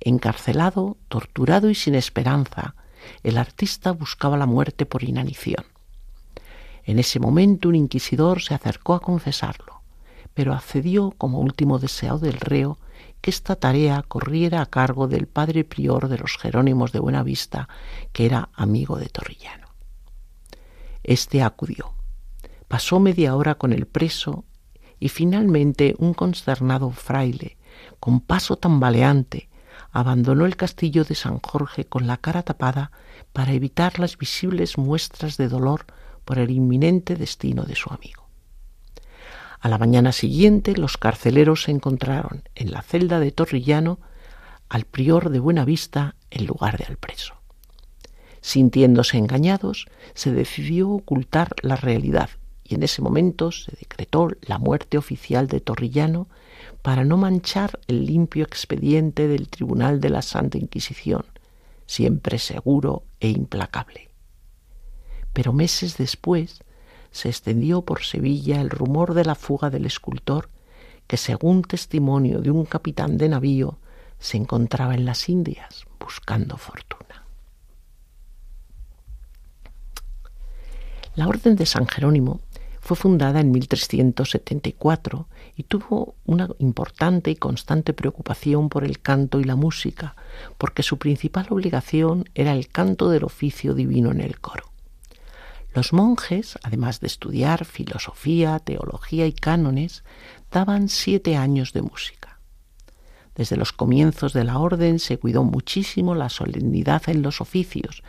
Encarcelado, torturado y sin esperanza, el artista buscaba la muerte por inanición. En ese momento un inquisidor se acercó a confesarlo, pero accedió como último deseo del reo que esta tarea corriera a cargo del padre prior de los Jerónimos de Buenavista, que era amigo de Torrillano. Este acudió. Pasó media hora con el preso y finalmente un consternado fraile, con paso tambaleante, abandonó el castillo de San Jorge con la cara tapada para evitar las visibles muestras de dolor por el inminente destino de su amigo. A la mañana siguiente los carceleros se encontraron en la celda de Torrillano al prior de Buenavista en lugar de al preso. Sintiéndose engañados, se decidió ocultar la realidad y en ese momento se decretó la muerte oficial de Torrillano para no manchar el limpio expediente del Tribunal de la Santa Inquisición, siempre seguro e implacable. Pero meses después se extendió por Sevilla el rumor de la fuga del escultor que, según testimonio de un capitán de navío, se encontraba en las Indias buscando fortuna. La Orden de San Jerónimo fue fundada en 1374 y tuvo una importante y constante preocupación por el canto y la música, porque su principal obligación era el canto del oficio divino en el coro. Los monjes, además de estudiar filosofía, teología y cánones, daban siete años de música. Desde los comienzos de la orden se cuidó muchísimo la solemnidad en los oficios.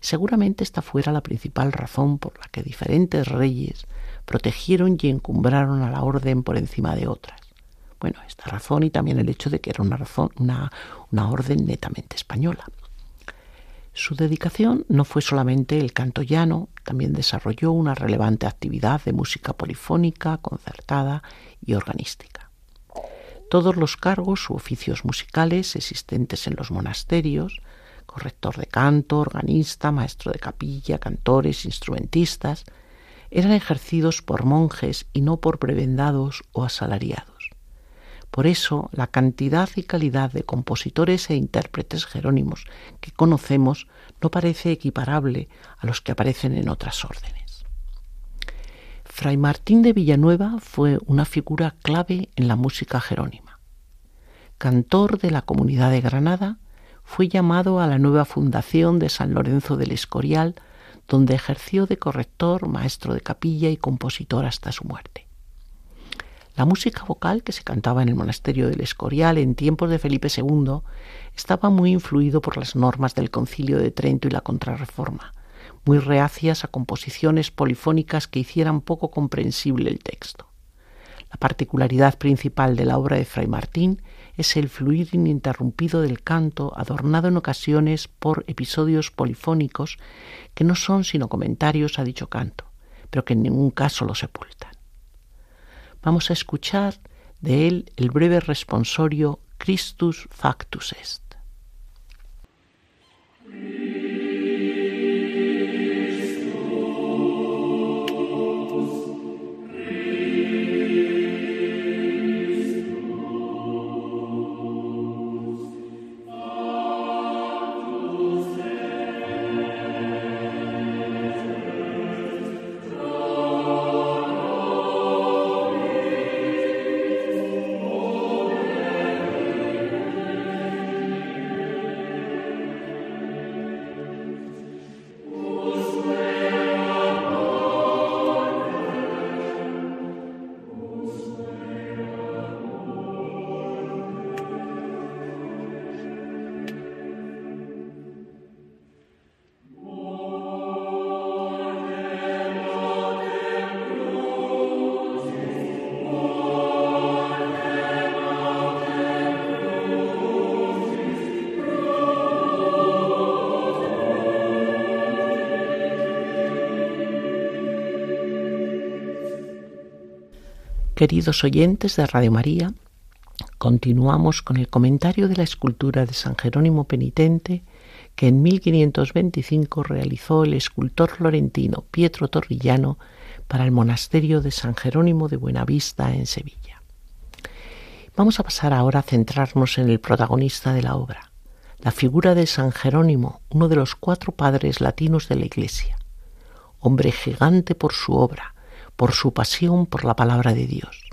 Seguramente esta fuera la principal razón por la que diferentes reyes protegieron y encumbraron a la orden por encima de otras. Bueno, esta razón y también el hecho de que era una, razón, una, una orden netamente española. Su dedicación no fue solamente el canto llano, también desarrolló una relevante actividad de música polifónica, concertada y organística. todos los cargos u oficios musicales existentes en los monasterios, corrector de canto, organista, maestro de capilla, cantores, instrumentistas, eran ejercidos por monjes y no por prebendados o asalariados. Por eso, la cantidad y calidad de compositores e intérpretes jerónimos que conocemos no parece equiparable a los que aparecen en otras órdenes. Fray Martín de Villanueva fue una figura clave en la música jerónima. Cantor de la comunidad de Granada, fue llamado a la nueva fundación de San Lorenzo del Escorial, donde ejerció de corrector, maestro de capilla y compositor hasta su muerte. La música vocal que se cantaba en el monasterio del Escorial en tiempos de Felipe II estaba muy influido por las normas del Concilio de Trento y la Contrarreforma, muy reacias a composiciones polifónicas que hicieran poco comprensible el texto. La particularidad principal de la obra de Fray Martín es el fluir ininterrumpido del canto, adornado en ocasiones por episodios polifónicos que no son sino comentarios a dicho canto, pero que en ningún caso lo sepultan. Vamos a escuchar de él el breve responsorio Christus factus est. Queridos oyentes de Radio María, continuamos con el comentario de la escultura de San Jerónimo Penitente que en 1525 realizó el escultor florentino Pietro Torrillano para el monasterio de San Jerónimo de Buenavista en Sevilla. Vamos a pasar ahora a centrarnos en el protagonista de la obra, la figura de San Jerónimo, uno de los cuatro padres latinos de la Iglesia, hombre gigante por su obra, por su pasión por la palabra de Dios.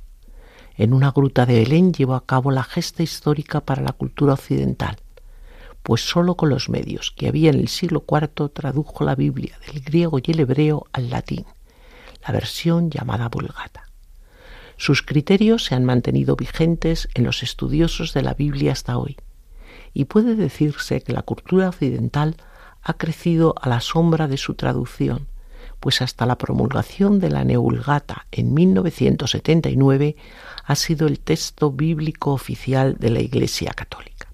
En una gruta de Belén llevó a cabo la gesta histórica para la cultura occidental, pues sólo con los medios que había en el siglo IV tradujo la Biblia del griego y el hebreo al latín, la versión llamada Vulgata. Sus criterios se han mantenido vigentes en los estudiosos de la Biblia hasta hoy, y puede decirse que la cultura occidental ha crecido a la sombra de su traducción, pues hasta la promulgación de la Neulgata en 1979 ha sido el texto bíblico oficial de la Iglesia Católica.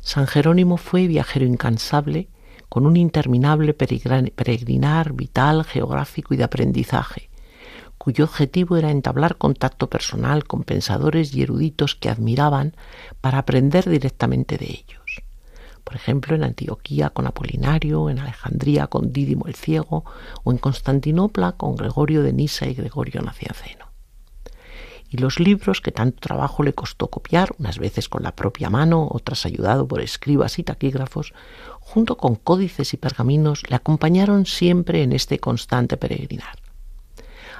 San Jerónimo fue viajero incansable, con un interminable peregrinar vital, geográfico y de aprendizaje, cuyo objetivo era entablar contacto personal con pensadores y eruditos que admiraban para aprender directamente de ellos por ejemplo en Antioquía con Apolinario, en Alejandría con Dídimo el Ciego o en Constantinopla con Gregorio de Nisa y Gregorio Nacianceno. Y los libros que tanto trabajo le costó copiar, unas veces con la propia mano, otras ayudado por escribas y taquígrafos, junto con códices y pergaminos, le acompañaron siempre en este constante peregrinar.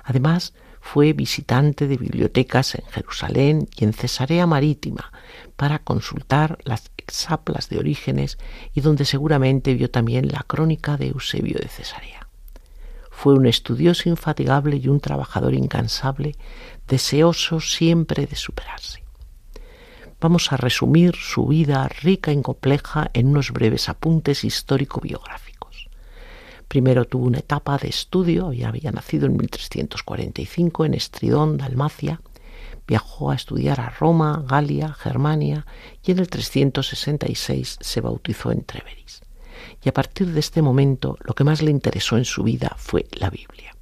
Además, fue visitante de bibliotecas en Jerusalén y en Cesarea Marítima para consultar las exaplas de Orígenes y donde seguramente vio también la crónica de Eusebio de Cesarea. Fue un estudioso infatigable y un trabajador incansable, deseoso siempre de superarse. Vamos a resumir su vida rica y compleja en unos breves apuntes histórico-biográficos. Primero tuvo una etapa de estudio, había nacido en 1345 en Estridón, Dalmacia. Viajó a estudiar a Roma, Galia, Germania y en el 366 se bautizó en Treveris. Y a partir de este momento lo que más le interesó en su vida fue la Biblia.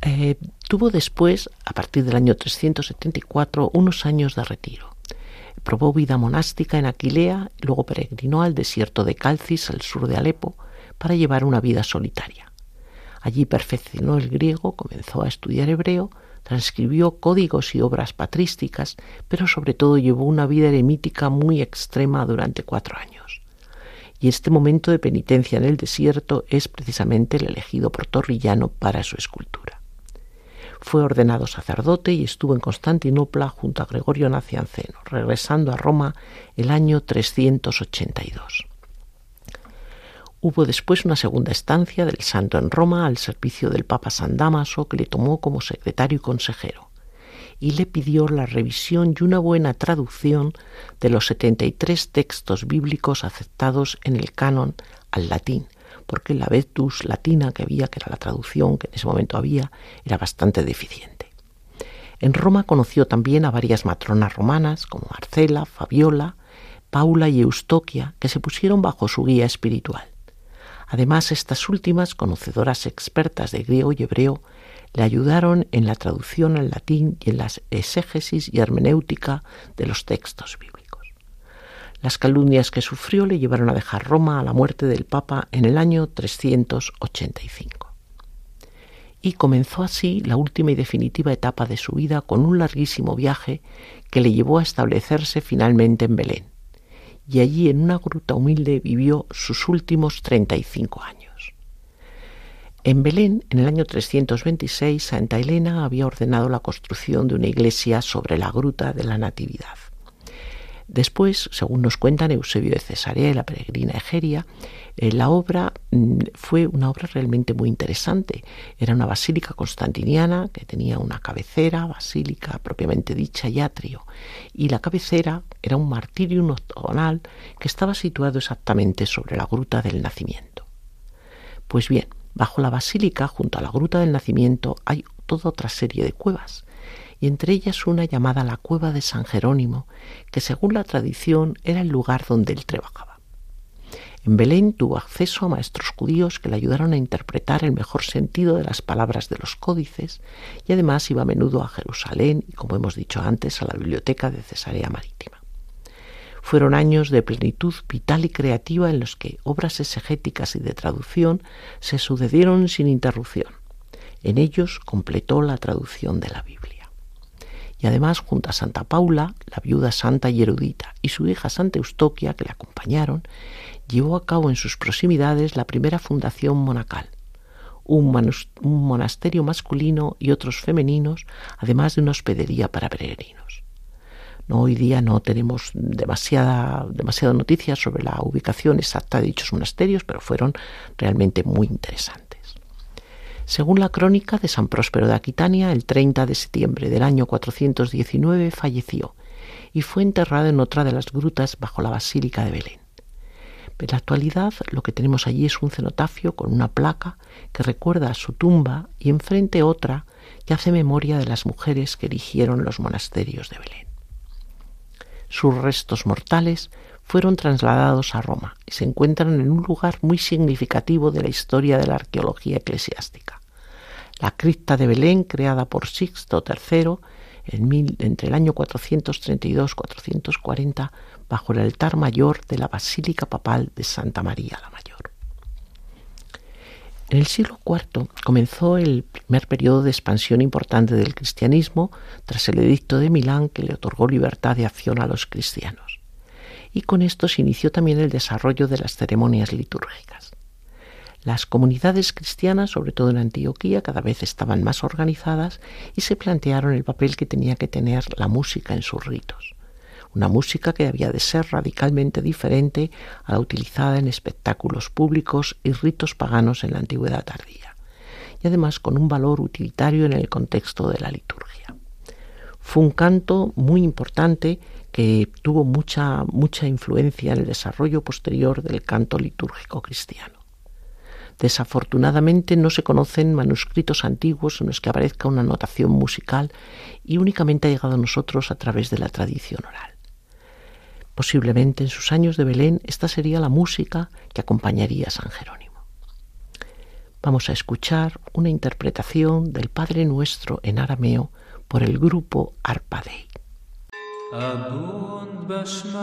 Eh, Tuvo después, a partir del año 374, unos años de retiro. Probó vida monástica en Aquilea, luego peregrinó al desierto de Calcis, al sur de Alepo, para llevar una vida solitaria. Allí perfeccionó el griego, comenzó a estudiar hebreo, transcribió códigos y obras patrísticas, pero sobre todo llevó una vida eremítica muy extrema durante cuatro años. Y este momento de penitencia en el desierto es precisamente el elegido por Torrillano para su escultura. Fue ordenado sacerdote y estuvo en Constantinopla junto a Gregorio Nacianceno, regresando a Roma el año 382. Hubo después una segunda estancia del santo en Roma al servicio del Papa San Damaso, que le tomó como secretario y consejero, y le pidió la revisión y una buena traducción de los 73 textos bíblicos aceptados en el canon al latín, porque la vetus latina que había, que era la traducción que en ese momento había, era bastante deficiente. En Roma conoció también a varias matronas romanas como Marcela, Fabiola, Paula y Eustoquia, que se pusieron bajo su guía espiritual. Además, estas últimas, conocedoras expertas de griego y hebreo, le ayudaron en la traducción al latín y en la exégesis y hermenéutica de los textos bíblicos. Las calumnias que sufrió le llevaron a dejar Roma a la muerte del Papa en el año 385. Y comenzó así la última y definitiva etapa de su vida con un larguísimo viaje que le llevó a establecerse finalmente en Belén y allí en una gruta humilde vivió sus últimos 35 años. En Belén, en el año 326, Santa Elena había ordenado la construcción de una iglesia sobre la gruta de la Natividad. Después, según nos cuentan Eusebio de Cesarea y la peregrina Egeria, eh, la obra mm, fue una obra realmente muy interesante. Era una basílica constantiniana que tenía una cabecera, basílica propiamente dicha y atrio. Y la cabecera era un martirio octogonal que estaba situado exactamente sobre la gruta del nacimiento. Pues bien, bajo la basílica, junto a la gruta del nacimiento, hay toda otra serie de cuevas y entre ellas una llamada la cueva de San Jerónimo, que según la tradición era el lugar donde él trabajaba. En Belén tuvo acceso a maestros judíos que le ayudaron a interpretar el mejor sentido de las palabras de los códices y además iba a menudo a Jerusalén y, como hemos dicho antes, a la biblioteca de Cesarea Marítima. Fueron años de plenitud vital y creativa en los que obras exegéticas y de traducción se sucedieron sin interrupción. En ellos completó la traducción de la Biblia y además junto a Santa Paula, la viuda santa y erudita, y su hija Santa Eustoquia, que le acompañaron, llevó a cabo en sus proximidades la primera fundación monacal, un, monasterio masculino y otros femeninos, además de una hospedería para peregrinos. No, hoy día no tenemos demasiada, demasiada noticia sobre la ubicación exacta de dichos monasterios, pero fueron realmente muy interesantes. Según la crónica de San Próspero de Aquitania, el 30 de septiembre del año 419 falleció y fue enterrado en otra de las grutas bajo la Basílica de Belén. En la actualidad lo que tenemos allí es un cenotafio con una placa que recuerda a su tumba y enfrente otra que hace memoria de las mujeres que erigieron los monasterios de Belén. Sus restos mortales fueron trasladados a Roma y se encuentran en un lugar muy significativo de la historia de la arqueología eclesiástica. La cripta de Belén, creada por Sixto III entre el año 432-440, bajo el altar mayor de la Basílica Papal de Santa María la Mayor. En el siglo IV comenzó el primer periodo de expansión importante del cristianismo tras el edicto de Milán que le otorgó libertad de acción a los cristianos y con esto se inició también el desarrollo de las ceremonias litúrgicas. Las comunidades cristianas, sobre todo en Antioquía, cada vez estaban más organizadas y se plantearon el papel que tenía que tener la música en sus ritos. Una música que había de ser radicalmente diferente a la utilizada en espectáculos públicos y ritos paganos en la antigüedad tardía, y además con un valor utilitario en el contexto de la liturgia. Fue un canto muy importante que tuvo mucha, mucha influencia en el desarrollo posterior del canto litúrgico cristiano. Desafortunadamente no se conocen manuscritos antiguos en los que aparezca una notación musical y únicamente ha llegado a nosotros a través de la tradición oral. Posiblemente en sus años de Belén esta sería la música que acompañaría a San Jerónimo. vamos a escuchar una interpretación del Padre Nuestro en arameo por el grupo Arpadei. abund bashmayu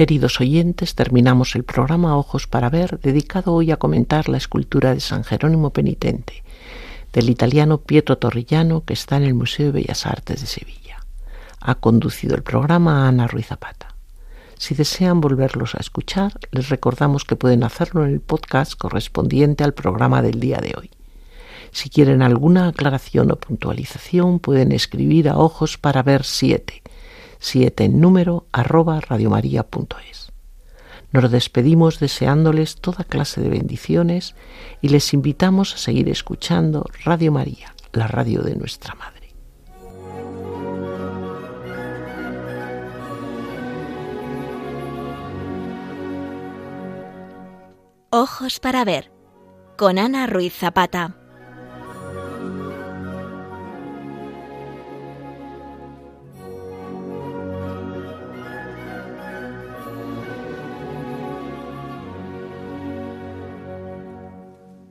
Queridos oyentes, terminamos el programa Ojos para Ver, dedicado hoy a comentar la escultura de San Jerónimo Penitente, del italiano Pietro Torrillano, que está en el Museo de Bellas Artes de Sevilla. Ha conducido el programa Ana Ruiz Zapata. Si desean volverlos a escuchar, les recordamos que pueden hacerlo en el podcast correspondiente al programa del día de hoy. Si quieren alguna aclaración o puntualización, pueden escribir a ojos para ver 7 7 en número arroba radiomaria.es. Nos despedimos deseándoles toda clase de bendiciones y les invitamos a seguir escuchando Radio María, la radio de nuestra Madre. Ojos para ver con Ana Ruiz Zapata.